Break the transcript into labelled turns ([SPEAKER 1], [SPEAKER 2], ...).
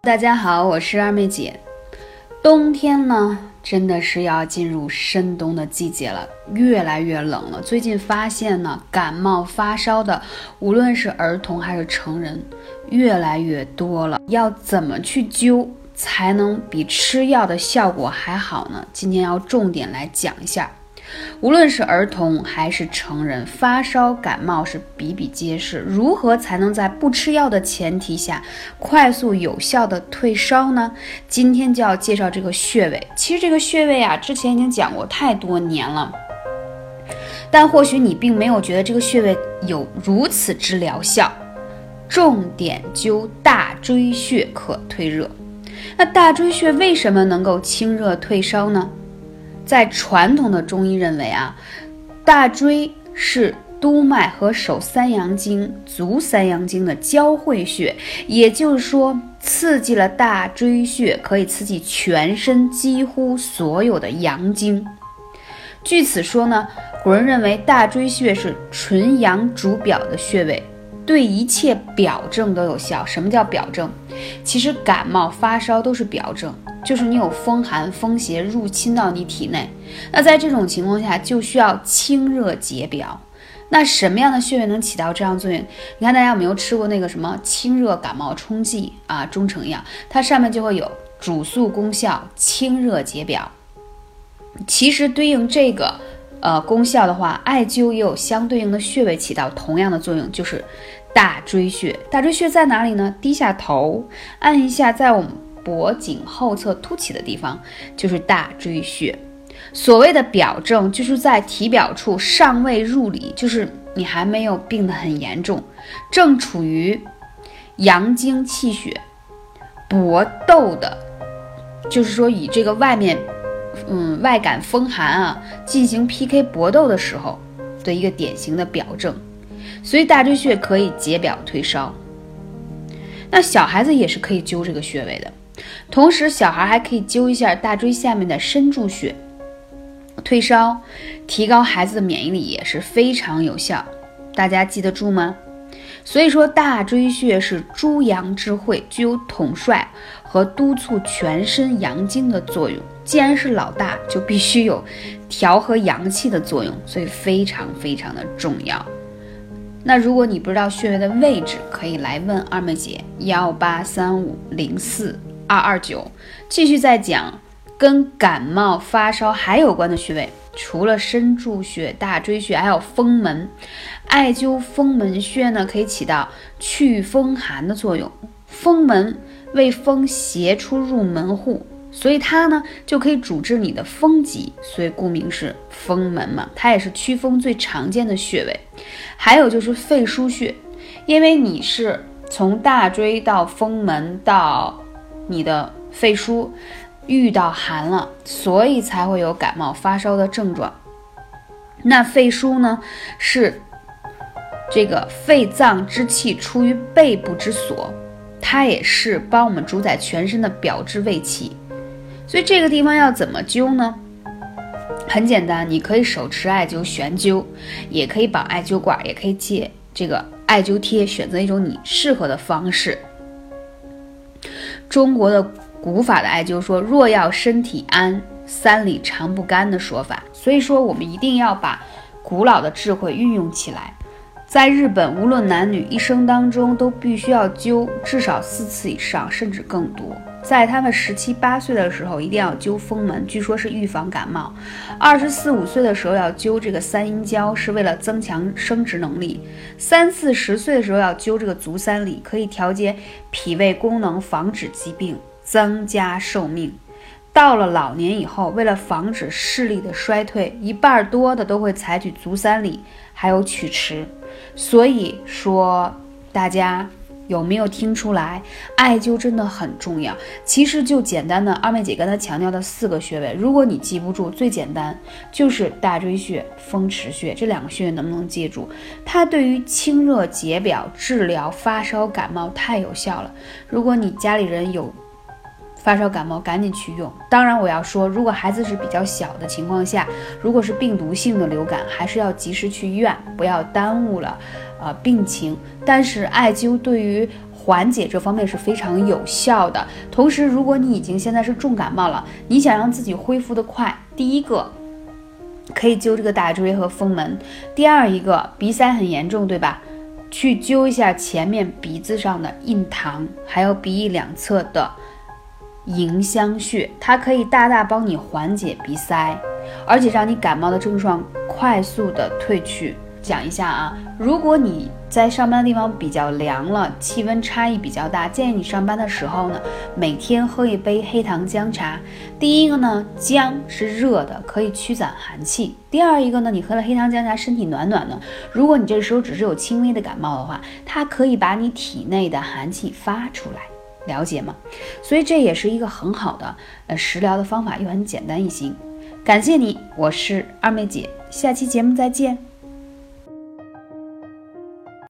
[SPEAKER 1] 大家好，我是二妹姐。冬天呢，真的是要进入深冬的季节了，越来越冷了。最近发现呢，感冒发烧的，无论是儿童还是成人，越来越多了。要怎么去灸才能比吃药的效果还好呢？今天要重点来讲一下。无论是儿童还是成人，发烧感冒是比比皆是。如何才能在不吃药的前提下，快速有效的退烧呢？今天就要介绍这个穴位。其实这个穴位啊，之前已经讲过太多年了，但或许你并没有觉得这个穴位有如此之疗效。重点灸大椎穴可退热。那大椎穴为什么能够清热退烧呢？在传统的中医认为啊，大椎是督脉和手三阳经、足三阳经的交汇穴，也就是说，刺激了大椎穴，可以刺激全身几乎所有的阳经。据此说呢，古人认为大椎穴是纯阳主表的穴位。对一切表症都有效。什么叫表症？其实感冒发烧都是表症，就是你有风寒风邪入侵到你体内。那在这种情况下，就需要清热解表。那什么样的穴位能起到这样作用？你看大家有没有吃过那个什么清热感冒冲剂啊？中成药，它上面就会有主诉功效、清热解表。其实对应这个。呃，功效的话，艾灸也有相对应的穴位起到同样的作用，就是大椎穴。大椎穴在哪里呢？低下头按一下，在我们脖颈后侧凸起的地方，就是大椎穴。所谓的表症，就是在体表处尚未入里，就是你还没有病得很严重，正处于阳经气血搏斗的，就是说以这个外面。嗯，外感风寒啊，进行 PK 搏斗的时候的一个典型的表症，所以大椎穴可以解表退烧。那小孩子也是可以灸这个穴位的，同时小孩还可以灸一下大椎下面的身柱穴，退烧，提高孩子的免疫力也是非常有效。大家记得住吗？所以说，大椎穴是诸阳之会，具有统帅和督促全身阳经的作用。既然是老大，就必须有调和阳气的作用，所以非常非常的重要。那如果你不知道穴位的位置，可以来问二妹姐幺八三五零四二二九。继续再讲跟感冒发烧还有关的穴位。除了身柱穴、大椎穴，还有风门。艾灸风门穴呢，可以起到祛风寒的作用。风门为风邪出入门户，所以它呢就可以主治你的风疾，所以顾名是风门嘛。它也是祛风最常见的穴位。还有就是肺腧穴，因为你是从大椎到风门到你的肺腧。遇到寒了，所以才会有感冒发烧的症状。那肺腧呢，是这个肺脏之气出于背部之所，它也是帮我们主宰全身的表之卫气。所以这个地方要怎么灸呢？很简单，你可以手持艾灸悬灸，也可以绑艾灸管，也可以借这个艾灸贴，选择一种你适合的方式。中国的。古法的艾灸说：“若要身体安，三里常不干”的说法，所以说我们一定要把古老的智慧运用起来。在日本，无论男女，一生当中都必须要灸至少四次以上，甚至更多。在他们十七八岁的时候，一定要灸风门，据说是预防感冒；二十四五岁的时候要灸这个三阴交，是为了增强生殖能力；三四十岁的时候要灸这个足三里，可以调节脾胃功能，防止疾病。增加寿命，到了老年以后，为了防止视力的衰退，一半多的都会采取足三里，还有曲池。所以说，大家有没有听出来，艾灸真的很重要？其实就简单的二妹姐刚才强调的四个穴位，如果你记不住，最简单就是大椎穴、风池穴这两个穴位，能不能记住？它对于清热解表、治疗发烧感冒太有效了。如果你家里人有，发烧感冒赶紧去用。当然，我要说，如果孩子是比较小的情况下，如果是病毒性的流感，还是要及时去医院，不要耽误了，呃，病情。但是艾灸对于缓解这方面是非常有效的。同时，如果你已经现在是重感冒了，你想让自己恢复的快，第一个可以灸这个大椎和风门；第二一个鼻塞很严重，对吧？去灸一下前面鼻子上的印堂，还有鼻翼两侧的迎香穴，它可以大大帮你缓解鼻塞，而且让你感冒的症状快速的退去。讲一下啊，如果你在上班的地方比较凉了，气温差异比较大，建议你上班的时候呢，每天喝一杯黑糖姜茶。第一个呢，姜是热的，可以驱散寒气；第二一个呢，你喝了黑糖姜茶，身体暖暖的。如果你这时候只是有轻微的感冒的话，它可以把你体内的寒气发出来，了解吗？所以这也是一个很好的呃食疗的方法，又很简单易行。感谢你，我是二妹姐，下期节目再见。